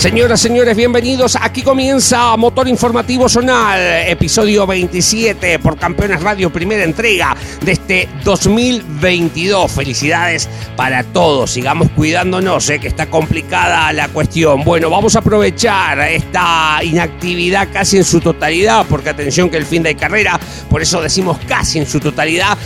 Señoras, señores, bienvenidos. Aquí comienza Motor Informativo Zonal, episodio 27 por Campeones Radio, primera entrega de este 2022. Felicidades para todos. Sigamos cuidándonos, eh, que está complicada la cuestión. Bueno, vamos a aprovechar esta inactividad casi en su totalidad, porque atención que el fin de carrera, por eso decimos casi en su totalidad,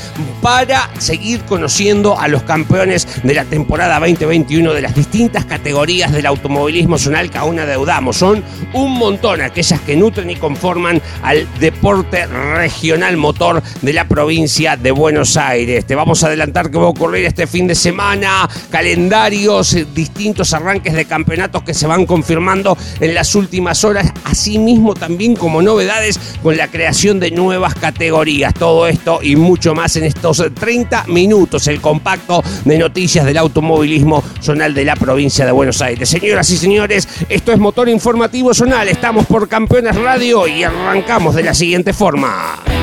para seguir conociendo a los campeones de la temporada 2021 de las distintas categorías del automovilismo zonal que aún adeudamos. Son un montón aquellas que nutren y conforman al deporte regional motor de la provincia de Buenos Aires. Te vamos a adelantar que va a ocurrir este fin de semana, calendarios, distintos arranques de campeonatos que se van confirmando en las últimas horas, asimismo también como novedades con la creación de nuevas categorías. Todo esto y mucho más en estos 30 minutos, el compacto de noticias del automovilismo zonal de la provincia de Buenos Aires. Señoras y señores, esto es Motor Informativo Zonal. Estamos por Campeones Radio y arrancamos de la siguiente forma.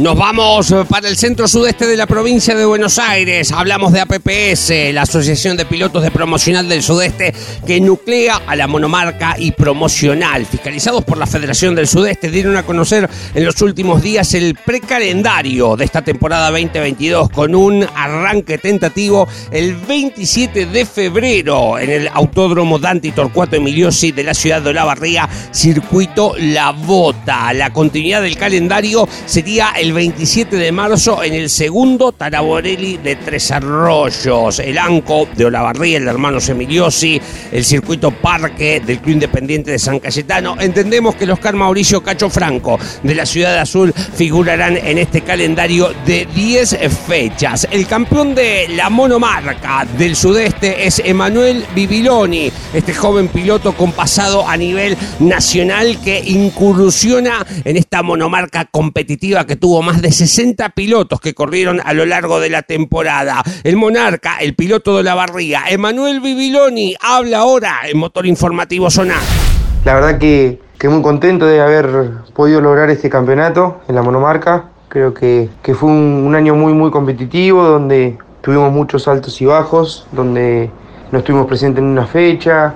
Nos vamos para el centro sudeste de la provincia de Buenos Aires. Hablamos de APPS, la Asociación de Pilotos de Promocional del Sudeste, que nuclea a la monomarca y promocional. Fiscalizados por la Federación del Sudeste, dieron a conocer en los últimos días el precalendario de esta temporada 2022 con un arranque tentativo el 27 de febrero en el Autódromo Dante Torcuato Emiliosi de la ciudad de Olavarría, circuito La Bota. La continuidad del calendario sería el 27 de marzo en el segundo Taraborelli de Tres Arroyos, el ANCO de Olavarría, el de hermanos Emiliosi, el circuito Parque del Club Independiente de San Cayetano. Entendemos que el Oscar Mauricio Cacho Franco de la Ciudad Azul figurarán en este calendario de 10 fechas. El campeón de la monomarca del sudeste es Emanuel Bibiloni, este joven piloto con pasado a nivel nacional que incursiona en esta monomarca competitiva que tuvo más de 60 pilotos que corrieron a lo largo de la temporada. El monarca, el piloto de la barriga, Emanuel Bibiloni, habla ahora en Motor Informativo Sonar. La verdad que, que, muy contento de haber podido lograr este campeonato en la monomarca. Creo que, que fue un, un, año muy muy competitivo donde tuvimos muchos altos y bajos, donde no estuvimos presentes en una fecha,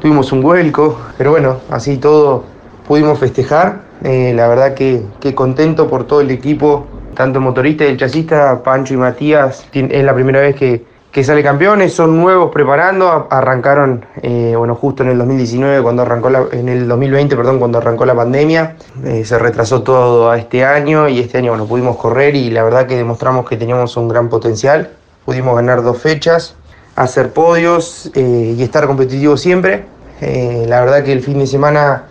tuvimos un vuelco, pero bueno, así todo pudimos festejar eh, la verdad que, que, contento por todo el equipo, tanto motorista y el chasista, Pancho y Matías. Es la primera vez que, que sale campeones, son nuevos preparando, arrancaron, eh, bueno, justo en el 2019, cuando arrancó la, en el 2020, perdón, cuando arrancó la pandemia, eh, se retrasó todo a este año y este año, bueno, pudimos correr y la verdad que demostramos que teníamos un gran potencial, pudimos ganar dos fechas, hacer podios y estar competitivos siempre. la verdad que el fin de semana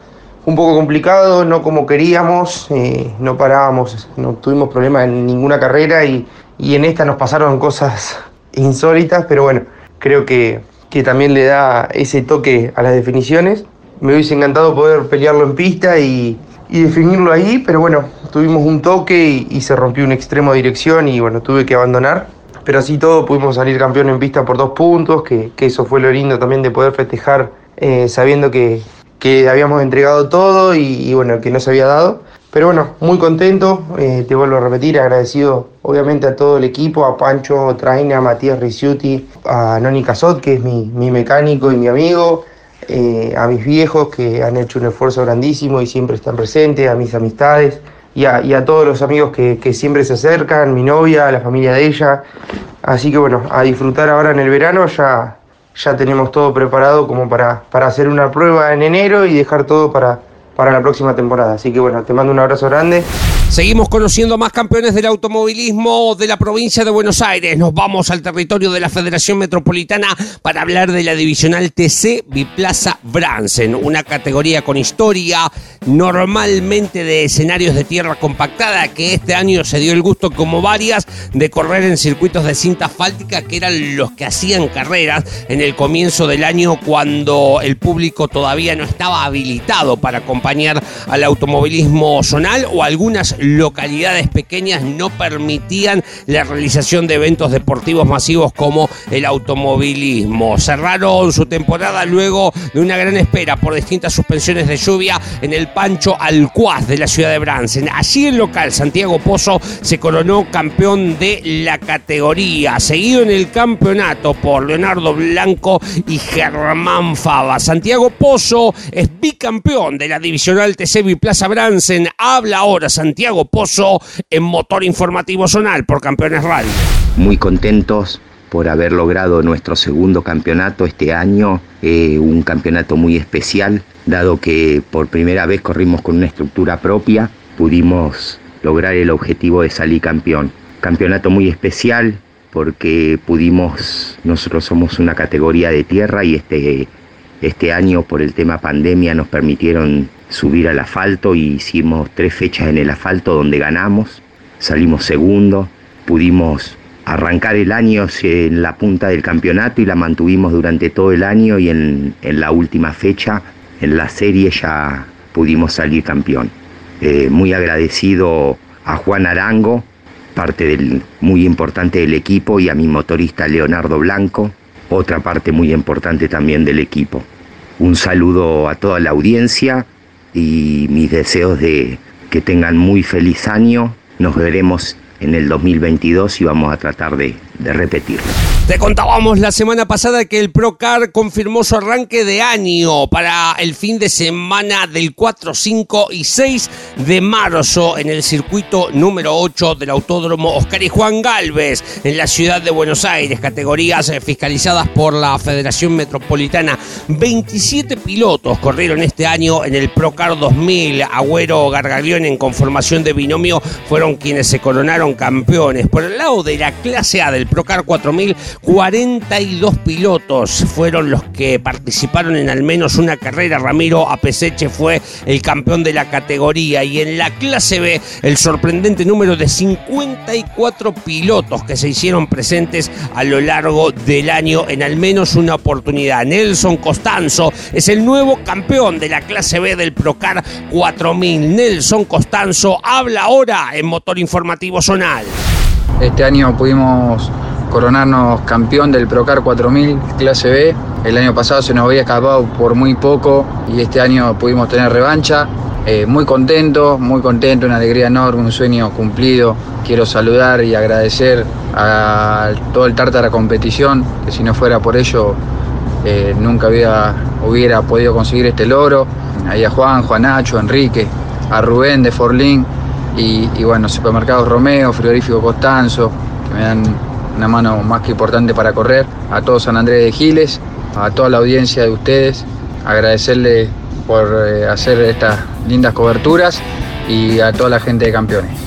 un poco complicado, no como queríamos, eh, no parábamos, no tuvimos problemas en ninguna carrera y, y, en esta nos pasaron cosas insólitas, pero bueno, creo que, que, también le da ese toque a las definiciones. Me hubiese encantado poder pelearlo en pista y, y definirlo ahí, pero bueno, tuvimos un toque y, y, se rompió un extremo de dirección y bueno, tuve que abandonar. Pero así todo pudimos salir campeón en pista por dos puntos, que, que eso fue lo lindo también de poder festejar eh, sabiendo que, que habíamos entregado todo y, y, bueno, que no se había dado. Pero bueno, muy contento, eh, te vuelvo a repetir, agradecido obviamente a todo el equipo, a Pancho Traina, a Matías Ricciuti, a Noni Casot, que es mi, mi mecánico y mi amigo, eh, a mis viejos que han hecho un esfuerzo grandísimo y siempre están presentes, a mis amistades y a, y a todos los amigos que, que, siempre se acercan, mi novia, la familia de ella. Así que bueno, a disfrutar ahora en el verano, ya, ya tenemos todo preparado como para, para hacer una prueba en enero y dejar todo para, para la próxima temporada. Así que bueno, te mando un abrazo grande. Seguimos conociendo más campeones del automovilismo de la provincia de Buenos Aires. Nos vamos al territorio de la Federación Metropolitana para hablar de la divisional TC Biplaza Bransen, una categoría con historia, normalmente de escenarios de tierra compactada, que este año se dio el gusto, como varias, de correr en circuitos de cinta asfáltica, que eran los que hacían carreras en el comienzo del año cuando el público todavía no estaba habilitado para acompañar al automovilismo zonal o algunas localidades pequeñas no permitían la realización de eventos deportivos masivos como el automovilismo. Cerraron su temporada luego de una gran espera por distintas suspensiones de lluvia en el Pancho Alcuaz de la ciudad de Bransen. Allí el local Santiago Pozo se coronó campeón de la categoría, seguido en el campeonato por Leonardo Blanco y Germán Fava. Santiago Pozo es bicampeón de la divisional Plaza Bransen. Habla ahora Santiago Pozo en Motor Informativo Zonal por Campeones Radio. Muy contentos por haber logrado nuestro segundo campeonato este año, eh, un campeonato muy especial, dado que por primera vez corrimos con una estructura propia, pudimos lograr el objetivo de salir campeón. Campeonato muy especial porque pudimos, nosotros somos una categoría de tierra y este, este año por el tema pandemia nos permitieron subir al asfalto y hicimos tres fechas en el asfalto donde ganamos, salimos segundo, pudimos arrancar el año en la punta del campeonato y la mantuvimos durante todo el año y en, la última fecha, en la serie ya pudimos salir campeón. Eh, muy agradecido a Juan Arango, parte del, muy importante del equipo, y a mi motorista Leonardo Blanco, otra parte muy importante también del equipo. Un saludo a toda la audiencia y mis deseos de que tengan muy feliz año. Nos veremos en el 2022 y vamos a tratar de, de repetirlo. Te contábamos la semana pasada que el Procar confirmó su arranque de año para el fin de semana del 4, 5 y 6 de marzo en el circuito número 8 del Autódromo Oscar y Juan Galvez en la ciudad de Buenos Aires, categorías eh, fiscalizadas por la Federación Metropolitana. 27 pilotos corrieron este año en el Procar 2000. Agüero Gargaglione en conformación de binomio fueron quienes se coronaron campeones. Por el lado de la clase A del Procar 4000, 42 pilotos fueron los que participaron en al menos una carrera. Ramiro Apeseche fue el campeón de la categoría y en la clase B el sorprendente número de 54 pilotos que se hicieron presentes a lo largo del año en al menos una oportunidad. Nelson Costanzo es el nuevo campeón de la clase B del Procar 4000. Nelson Costanzo habla ahora en Motor Informativo Zonal. Este año pudimos coronarnos campeón del Procar 4000 clase B. El año pasado se nos había escapado por muy poco y este año pudimos tener revancha. Eh, muy contento, muy contento, una alegría enorme, un sueño cumplido. Quiero saludar y agradecer a todo el Tártara Competición, que si no fuera por ello eh, nunca hubiera podido conseguir este logro. Ahí a Juan, Juan Nacho, Enrique, a Rubén de Forlín y, y bueno, Supermercados Romeo, Frigorífico Costanzo, que me dan una mano más que importante para correr. A todo San Andrés de Giles, a toda la audiencia de ustedes, agradecerle por eh, hacer estas lindas coberturas y a toda la gente de campeones.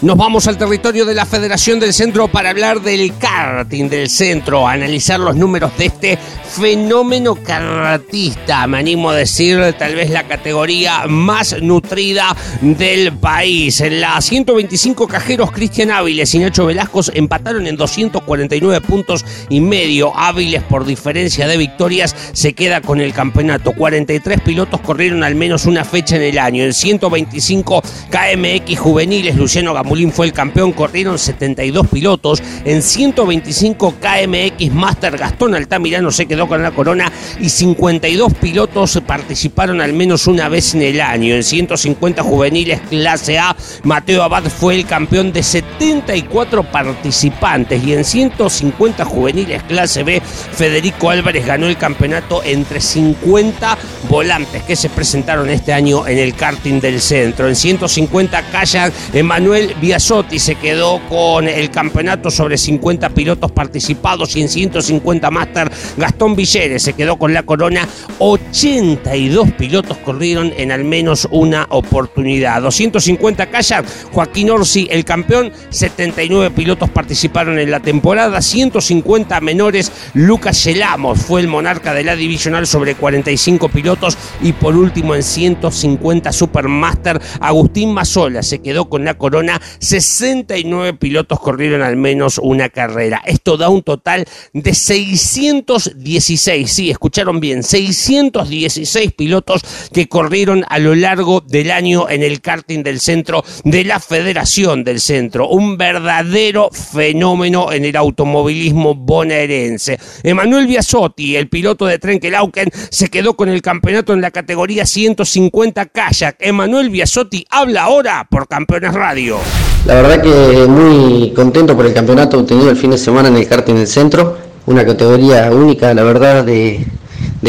Nos vamos al territorio de la Federación del Centro para hablar del karting del centro, analizar los números de este fenómeno kartista, me animo a decir tal vez la categoría más nutrida del país. En la 125 cajeros Cristian Áviles y Nacho Velasco empataron en 249 puntos y medio. Áviles por diferencia de victorias se queda con el campeonato. 43 pilotos corrieron al menos una fecha en el año. En 125 KMX juveniles Luciano Gamulín fue el campeón, corrieron 72 pilotos. En 125 KMX Master Gastón Altamirano se quedó con la corona y 52 pilotos participaron al menos una vez en el año. En 150 juveniles clase A, Mateo Abad fue el campeón de 74 participantes y en 150 juveniles clase B, Federico Álvarez ganó el campeonato entre 50 volantes que se presentaron este año en el karting del centro. En 150 kayak, Emanuel Biasotti se quedó con el campeonato sobre 50 pilotos participados y en 150 máster Gastón Villeres se quedó con la corona. 82 pilotos corrieron en al menos una oportunidad. 250 kayak, Joaquín Orsi el campeón, 79 pilotos participaron en la temporada, 150 menores, Lucas Yelamos fue el monarca de la divisional sobre 45 pilotos y por último en 150 Supermaster, Agustín Mazola se quedó con la corona, 69 pilotos corrieron al menos una carrera. Esto da un total de 616, sí, escucharon bien, 616 pilotos que corrieron a lo largo del año en el karting del centro de la Federación del Centro. Un verdadero fenómeno en el automovilismo bonaerense. Emanuel Biasotti, el piloto de Trenkelauken, se quedó con el campeonato en la categoría 150 kayak. Emanuel Biasotti habla ahora por Campeones Radio. La verdad que muy contento por el campeonato obtenido el fin de semana en el karting del centro, una categoría única, la verdad, de,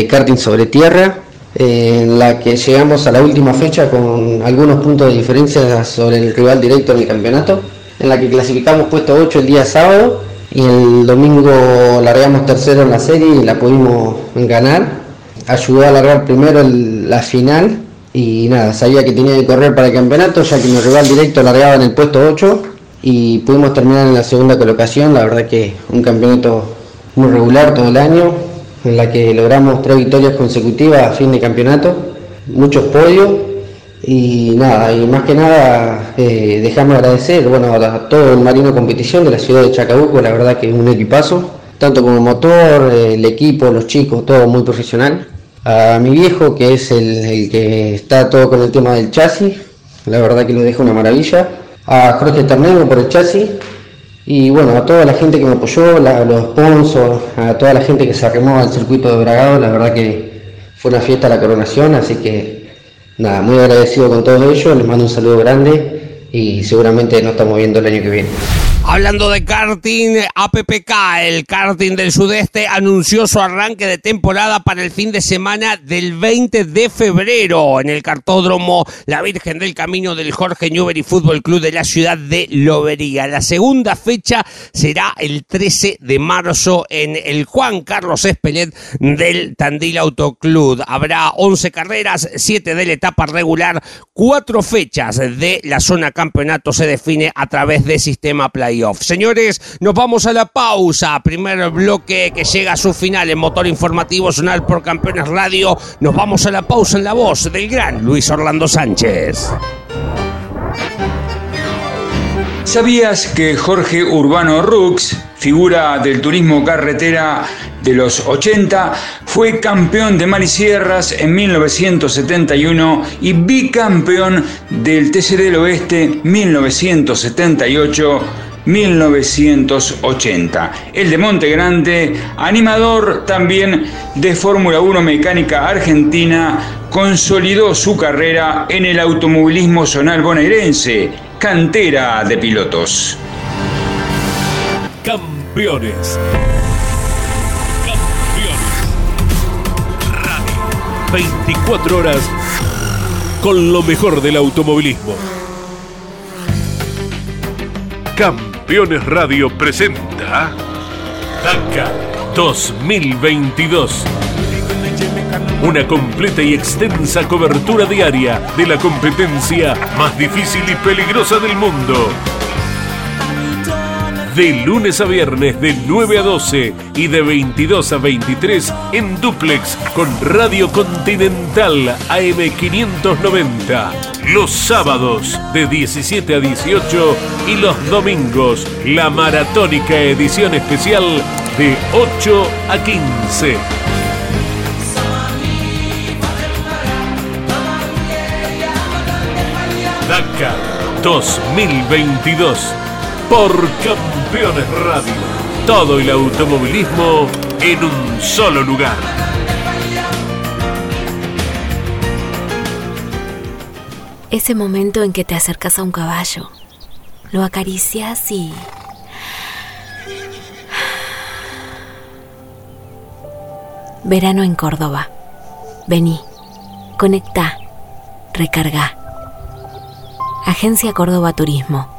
karting sobre tierra, eh, en la que llegamos a la última fecha con algunos puntos de diferencia sobre el rival directo en el campeonato, en la que clasificamos puesto 8 el día sábado y el domingo largamos tercero en la serie y la pudimos ganar. Ayudó a largar primero la final y nada, sabía que tenía que correr para el campeonato ya que mi rival directo largaba en el puesto 8 y pudimos terminar en la segunda colocación, la verdad que un campeonato muy regular todo el año, en la que logramos tres victorias consecutivas a fin de campeonato, muchos podios. Y nada, y más que nada eh, dejamos agradecer bueno, a todo el Marino Competición de la ciudad de Chacabuco, la verdad que es un equipazo, tanto como motor, el equipo, los chicos, todo muy profesional a mi viejo, que es el, que está todo con el tema del chasis, la verdad que lo deja una maravilla, a Jorge Ternero por el chasis, y bueno, a toda la gente que me apoyó, los sponsors, a toda la gente que se arremó al circuito de Bragado, la verdad que fue una fiesta la coronación, así que nada, muy agradecido con todos ellos, les mando un saludo grande y seguramente nos estamos viendo el año que viene. Hablando de karting, APPK, el karting del sudeste, anunció su arranque de temporada para el fin de semana del 20 de febrero en el cartódromo La Virgen del Camino del Jorge Newbery Fútbol Club de la ciudad de Lobería. La segunda fecha será el 13 de marzo en el Juan Carlos Espelet del Tandil Autoclub. Habrá 11 carreras, 7 de la etapa regular, 4 fechas de la zona campeonato se define a través de sistema play Señores, nos vamos a la pausa. Primer bloque que llega a su final en Motor Informativo Zonal por Campeones Radio. Nos vamos a la pausa en la voz del gran Luis Orlando Sánchez. ¿Sabías que Jorge Urbano Rux, figura del turismo carretera de los 80, fue campeón de Marisierras en 1971 y bicampeón del TC del Oeste 1978? 1980. El de Monte Grande, animador también de Fórmula 1 mecánica argentina, consolidó su carrera en el automovilismo zonal bonaerense, cantera de pilotos. Campeones. Campeones. Radio. 24 horas con lo mejor del automovilismo. Campeones. Campeones Radio presenta Dakar 2022. Una completa y extensa cobertura diaria de la competencia más difícil y peligrosa del mundo de lunes a viernes de 9 a 12 y de 22 a 23 en duplex con Radio Continental AM590. Los sábados de 17 a 18 y los domingos la maratónica edición especial de 8 a 15. Dakar 2022 por Campeones Radio. Todo el automovilismo en un solo lugar. Ese momento en que te acercas a un caballo, lo acaricias y... Verano en Córdoba. Vení, conecta, recarga. Agencia Córdoba Turismo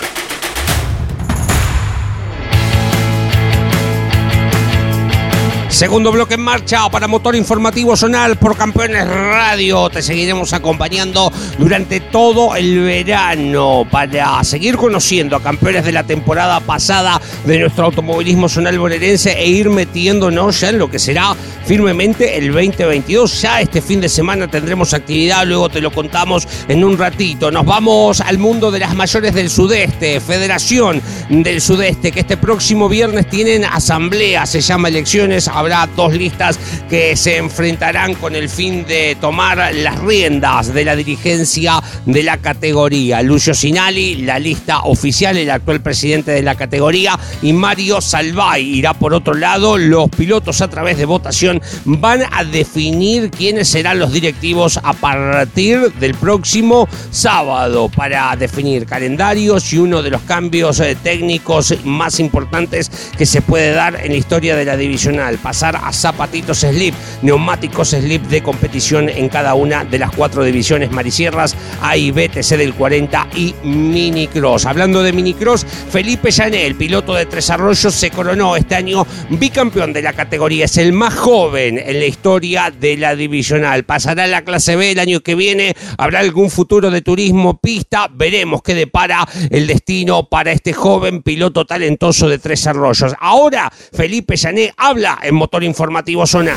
Segundo bloque en marcha para Motor Informativo Zonal por Campeones Radio. Te seguiremos acompañando durante todo el verano para seguir conociendo a campeones de la temporada pasada de nuestro automovilismo zonal bonaerense e ir metiéndonos ya en lo que será firmemente el 2022. Ya este fin de semana tendremos actividad, luego te lo contamos en un ratito. Nos vamos al mundo de las mayores del sudeste, Federación del Sudeste, que este próximo viernes tienen asamblea, se llama elecciones, habrá dos listas que se enfrentarán con el fin de tomar las riendas de la dirigencia de la categoría. Lucio Sinali, la lista oficial, el actual presidente de la categoría, y Mario Salvay irá por otro lado. Los pilotos a través de votación van a definir quiénes serán los directivos a partir del próximo sábado para definir calendarios y uno de los cambios eh, técnicos más importantes que se puede dar en la historia de la divisional a zapatitos slip, neumáticos slip de competición en cada una de las cuatro divisiones marisierras, A y B, TC del 40 y Minicross. Hablando de Minicross, Felipe Llané, piloto de Tres Arroyos, se coronó este año bicampeón de la categoría. Es el más joven en la historia de la divisional. Pasará a la clase B el año que viene. Habrá algún futuro de turismo pista. Veremos qué depara el destino para este joven piloto talentoso de Tres Arroyos. Ahora, Felipe Llané habla en motor informativo Zona.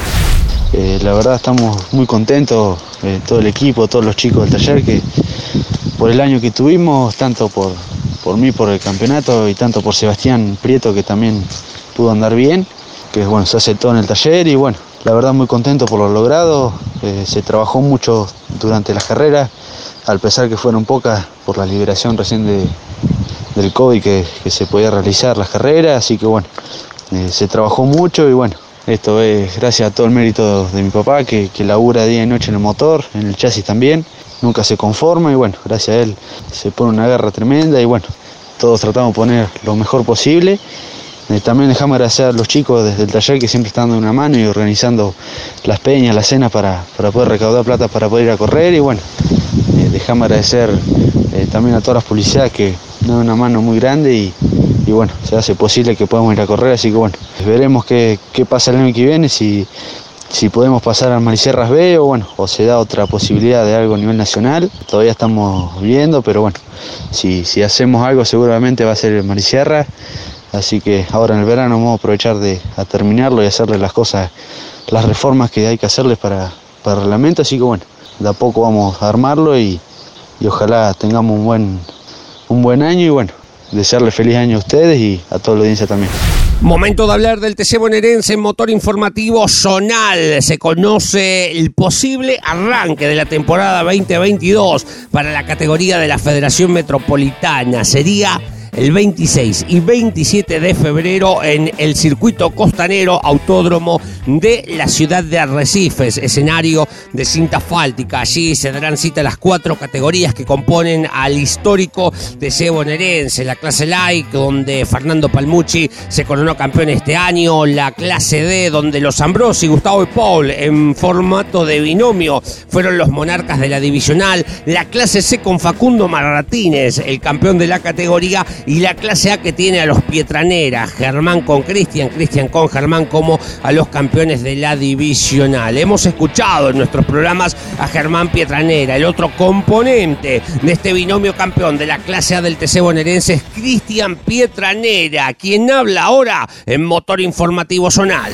Eh, la verdad estamos muy contentos, eh, todo el equipo, todos los chicos del taller, que por el año que tuvimos, tanto por, por mí, por el campeonato y tanto por Sebastián Prieto, que también pudo andar bien, que bueno, se todo en el taller y bueno, la verdad muy contento por lo logrado, eh, se trabajó mucho durante las carreras, al pesar que fueron pocas por la liberación recién de, del COVID que, que se podía realizar las carreras, así que bueno, se trabajó mucho y bueno, esto es gracias a todo el mérito de mi papá que, que labura día y noche en el motor, en el chasis también. Nunca se conforma y bueno, gracias a él se pone una guerra tremenda y bueno, todos tratamos de poner lo mejor posible. Eh, también dejamos agradecer a los chicos desde el taller que siempre están dando una mano y organizando las peñas, las cenas para, poder recaudar plata para poder ir a correr y bueno, eh, dejamos agradecer eh, también a todas las policías que dan una mano muy grande y, y bueno, se hace posible que podamos ir a correr, así que bueno, veremos qué, pasa el año que viene, si, si podemos pasar al Marisierras B o bueno, o se da otra posibilidad de algo a nivel nacional, todavía estamos viendo, pero bueno, si, si hacemos algo seguramente va a ser el Marisierras, así que ahora en el verano vamos a aprovechar de terminarlo y hacerle las cosas, las reformas que hay que hacerles para, para el reglamento, así que bueno, de a poco vamos a armarlo y, y ojalá tengamos un buen, un buen año y bueno, desearle feliz año a ustedes y a toda la audiencia también. Momento de hablar del TC bonaerense motor informativo zonal. Se conoce el posible arranque de la temporada 2022 para la categoría de la Federación Metropolitana. Sería el 26 y 27 de febrero en el circuito costanero autódromo de la ciudad de Arrecifes, escenario de cinta fáltica. Allí se darán cita las cuatro categorías que componen al histórico de bonaerense, la clase Light, donde Fernando Palmucci se coronó campeón este año, la clase D, donde los Ambrosi, Gustavo y Paul, en formato de binomio, fueron los monarcas de la divisional, la clase C con Facundo Marratínez, el campeón de la categoría, y la clase A que tiene a los Pietranera, Germán con Cristian, Cristian con Germán como a los campeones de la divisional. Hemos escuchado en nuestros programas a Germán Pietranera, el otro componente de este binomio campeón de la clase A del TC bonaerense es Cristian Pietranera, quien habla ahora en Motor Informativo Zonal.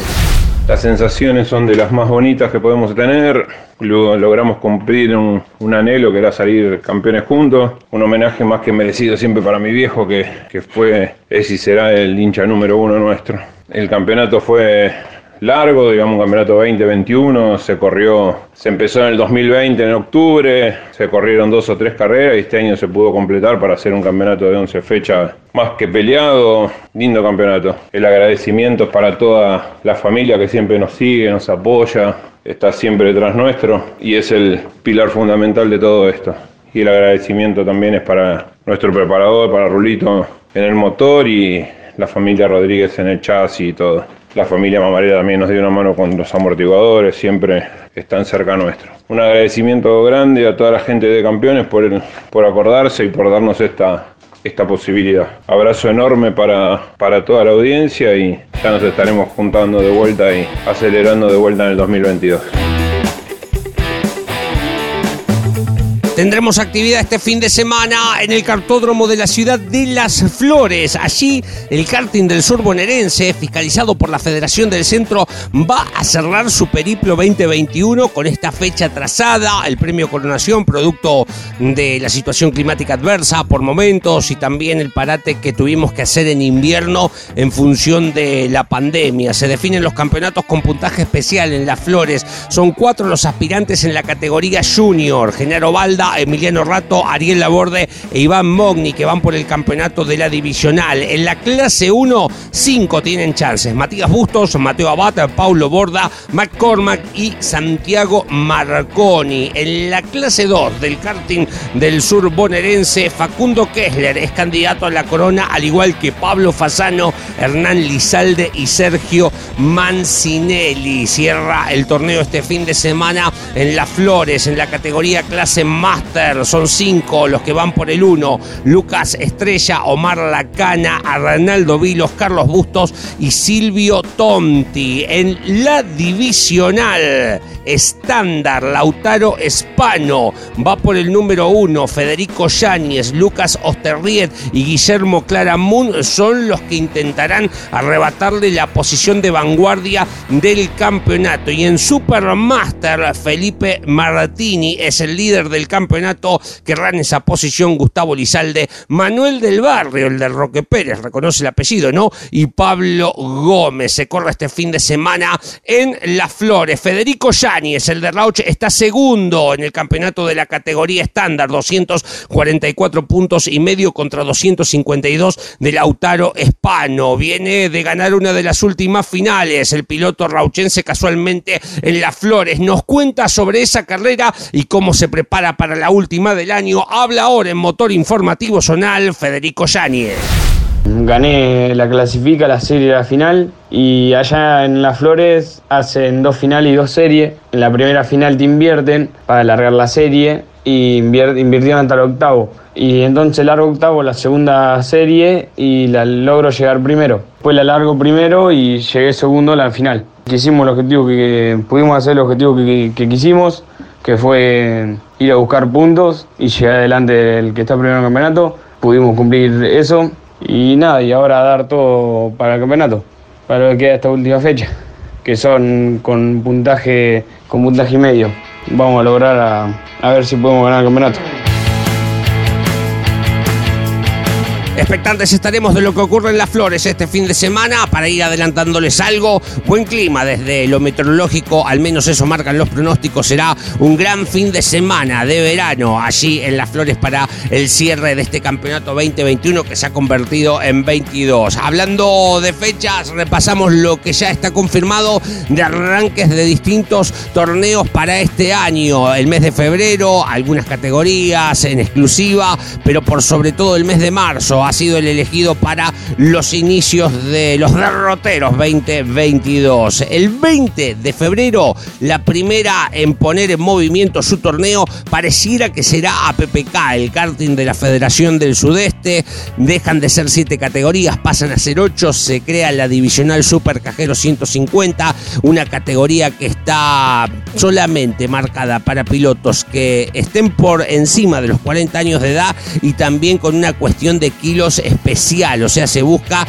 Las sensaciones son de las más bonitas que podemos tener. Luego logramos cumplir un, anhelo que era salir campeones juntos. Un homenaje más que merecido siempre para mi viejo, que, que fue, es y será el hincha número uno nuestro. El campeonato fue largo, digamos un campeonato 2021, se corrió, se empezó en el 2020 en octubre, se corrieron dos o tres carreras y este año se pudo completar para hacer un campeonato de 11 fechas más que peleado, lindo campeonato. El agradecimiento es para toda la familia que siempre nos sigue, nos apoya, está siempre detrás nuestro y es el pilar fundamental de todo esto. Y el agradecimiento también es para nuestro preparador, para Rulito en el motor y la familia Rodríguez en el chasis y todo. La familia Mamarera también nos dio una mano con los amortiguadores, siempre están cerca nuestro. Un agradecimiento grande a toda la gente de Campeones por, por acordarse y por darnos esta, esta posibilidad. Abrazo enorme para, para toda la audiencia y ya nos estaremos juntando de vuelta y acelerando de vuelta en el 2022. Tendremos actividad este fin de semana en el cartódromo de la ciudad de Las Flores. Allí el karting del sur bonaerense, fiscalizado por la Federación del Centro, va a cerrar su periplo 2021 con esta fecha trazada, el premio Coronación, producto de la situación climática adversa por momentos y también el parate que tuvimos que hacer en invierno en función de la pandemia. Se definen los campeonatos con puntaje especial en Las Flores. Son cuatro los aspirantes en la categoría junior. Genaro Emiliano Rato, Ariel Laborde e Iván Mogni, que van por el campeonato de la divisional. En la clase 1, cinco tienen chances. Matías Bustos, Mateo Abad, Paulo Borda, McCormack y Santiago Marconi. En la clase 2 del karting del sur bonaerense, Facundo Kessler es candidato a la corona, al igual que Pablo Fasano, Hernán Lizalde y Sergio Mancinelli. Cierra el torneo este fin de semana en Las Flores, en la categoría clase más son cinco los que van por el uno. Lucas Estrella, Omar Lacana, Arnaldo Vilos, Carlos Bustos y Silvio Tonti. En la divisional estándar, Lautaro Espano va por el número uno. Federico Yáñez, Lucas Osterriet y Guillermo Claramun son los que intentarán arrebatarle la posición de vanguardia del campeonato. Y en Supermaster, Felipe Martini es el líder del campeonato campeonato querrán esa posición Gustavo Lizalde, Manuel del Barrio, el de Roque Pérez, reconoce el apellido, ¿no? Y Pablo Gómez. Se corre este fin de semana en Las Flores. Federico Yáñez, el de Rauch, está segundo en el campeonato de la categoría estándar, 244 puntos y medio contra 252 de Lautaro Espano. Viene de ganar una de las últimas finales. El piloto rauchense casualmente en Las Flores nos cuenta sobre esa carrera y cómo se prepara para la última del año. Habla ahora en Motor Informativo Zonal Federico Yáñez. Gané la clasifica, la serie de la final y allá en Las Flores hacen dos finales y dos series. En la primera final te invierten para alargar la serie y invirtieron hasta el octavo. Y entonces largo octavo la segunda serie y la logro llegar primero. Después la largo primero y llegué segundo a la final. Quisimos el objetivo que, pudimos hacer el objetivo que, que quisimos que fue ir a buscar puntos y llegar adelante del que está primero en el campeonato. Pudimos cumplir eso y nada, y ahora dar todo para el campeonato, para lo que queda esta última fecha, que son con puntaje, con puntaje y medio. Vamos a lograr a, a ver si podemos ganar el campeonato. Expectantes estaremos de lo que ocurre en las flores este fin de semana para ir adelantándoles algo. Buen clima desde lo meteorológico, al menos eso marcan los pronósticos. Será un gran fin de semana de verano allí en las flores para el cierre de este campeonato 2021 que se ha convertido en 22. Hablando de fechas, repasamos lo que ya está confirmado de arranques de distintos torneos para este año. El mes de febrero, algunas categorías en exclusiva, pero por sobre todo el mes de marzo ha sido el elegido para los inicios de los derroteros 2022. El 20 de febrero, la primera en poner en movimiento su torneo pareciera que será APPK, el karting de la Federación del Sudeste. Dejan de ser siete categorías, pasan a ser ocho, se crea la divisional Super Cajero 150, una categoría que está solamente marcada para pilotos que estén por encima de los 40 años de edad y también con una cuestión de kilos especial, o sea, se busca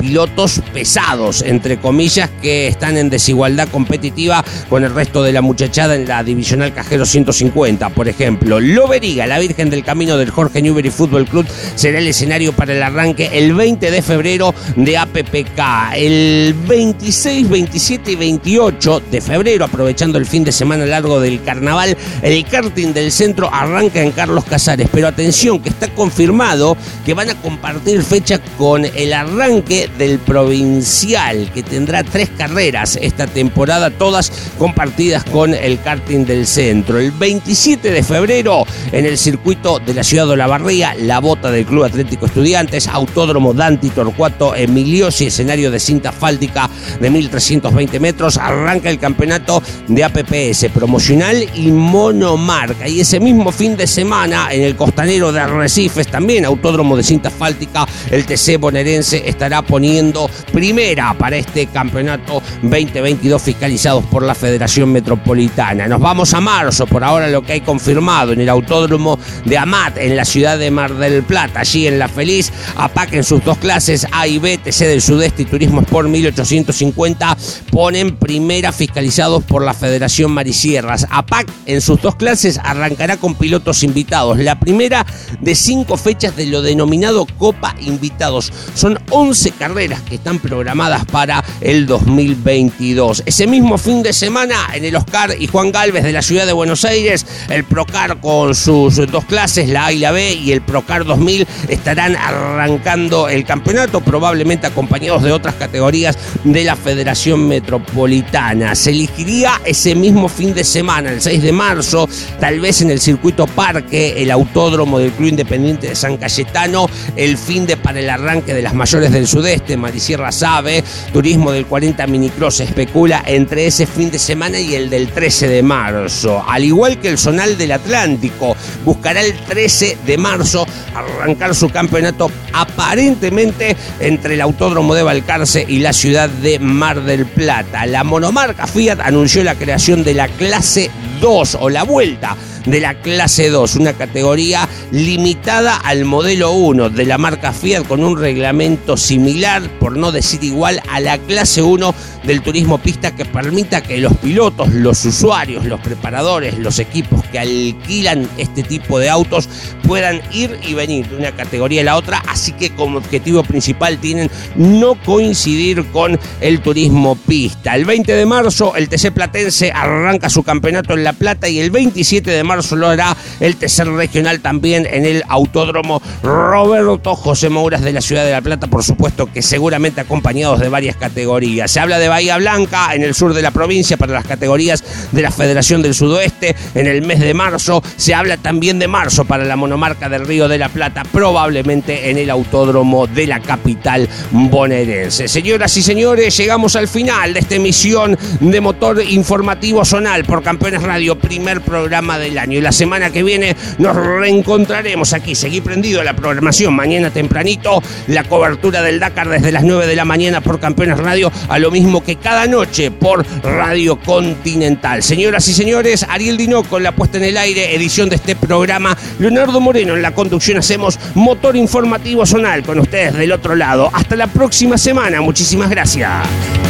pilotos pesados, entre comillas, que están en desigualdad competitiva con el resto de la muchachada en la divisional Cajero 150. Por ejemplo, Loberiga, la Virgen del Camino del Jorge Newbery Fútbol Club, será el escenario para el arranque el 20 de febrero de APPK. El 26, 27 y 28 de febrero, aprovechando el fin de semana largo del carnaval, el karting del centro arranca en Carlos Casares. Pero atención, que está confirmado que van a compartir fecha con el arranque del provincial, que tendrá tres carreras esta temporada, todas compartidas con el karting del centro. El 27 de febrero, en el circuito de la ciudad de Olavarría, la bota del Club Atlético Estudiantes, Autódromo Danti Torcuato Emiliosi, escenario de cinta fáltica de 1320 metros, arranca el campeonato de APPS promocional y monomarca. Y ese mismo fin de semana, en el costanero de Arrecifes, también Autódromo de cinta fáltica, el TC bonaerense estará poniendo primera para este campeonato 2022 fiscalizados por la Federación Metropolitana. Nos vamos a marzo, por ahora lo que hay confirmado en el Autódromo de Amat, en la ciudad de Mar del Plata, allí en La Feliz, APAC en sus dos clases, A y B, TC del Sudeste y Turismo Sport 1850, ponen primera fiscalizados por la Federación Marisierras. APAC en sus dos clases arrancará con pilotos invitados. La primera de cinco fechas de lo denominado Copa Invitados. Son 11 carreras que están programadas para el 2022. Ese mismo fin de semana en el Oscar y Juan Galvez de la ciudad de Buenos Aires, el Procar con sus dos clases, la A y la B y el Procar 2000 estarán arrancando el campeonato, probablemente acompañados de otras categorías de la Federación Metropolitana. Se elegiría ese mismo fin de semana, el 6 de marzo, tal vez en el circuito Parque, el autódromo del Club Independiente de San Cayetano, el fin de para el arranque de las mayores del sudeste, Marisierra Sabe, turismo del 40 Minicross especula entre ese fin de semana y el del 13 de marzo. Al igual que el Zonal del Atlántico, buscará el 13 de marzo arrancar su campeonato aparentemente entre el Autódromo de Balcarce y la ciudad de Mar del Plata. La monomarca Fiat anunció la creación de la clase 2 o la vuelta de la clase 2, una categoría limitada al modelo 1 de la marca Fiat con un reglamento similar, por no decir igual, a la clase 1 del turismo pista que permita que los pilotos, los usuarios, los preparadores, los equipos que alquilan este tipo de autos puedan ir y venir de una categoría a la otra, así que como objetivo principal tienen no coincidir con el turismo pista. El 20 de marzo el TC Platense arranca su campeonato en La Plata y el 27 de marzo lo hará el tercer regional también en el Autódromo Roberto José Mouras de la ciudad de La Plata, por supuesto que seguramente acompañados de varias categorías. Se habla de Bahía Blanca en el sur de la provincia para las categorías de la Federación del Sudoeste en el mes de marzo. Se habla también de marzo para la monomarca del Río de la Plata, probablemente en el Autódromo de la capital bonaerense. Señoras y señores, llegamos al final de esta emisión de motor informativo zonal por Campeones Radio, primer programa del año. Y la semana que viene nos reencontraremos aquí. Seguí prendido la programación mañana tempranito, la cobertura del Dakar desde las 9 de la mañana por Campeones Radio, a lo mismo que cada noche por Radio Continental. Señoras y señores, Ariel Dino con la puesta en el aire, edición de este programa. Leonardo Moreno en la conducción hacemos motor informativo zonal con ustedes del otro lado. Hasta la próxima semana. Muchísimas gracias.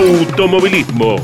automovilismo.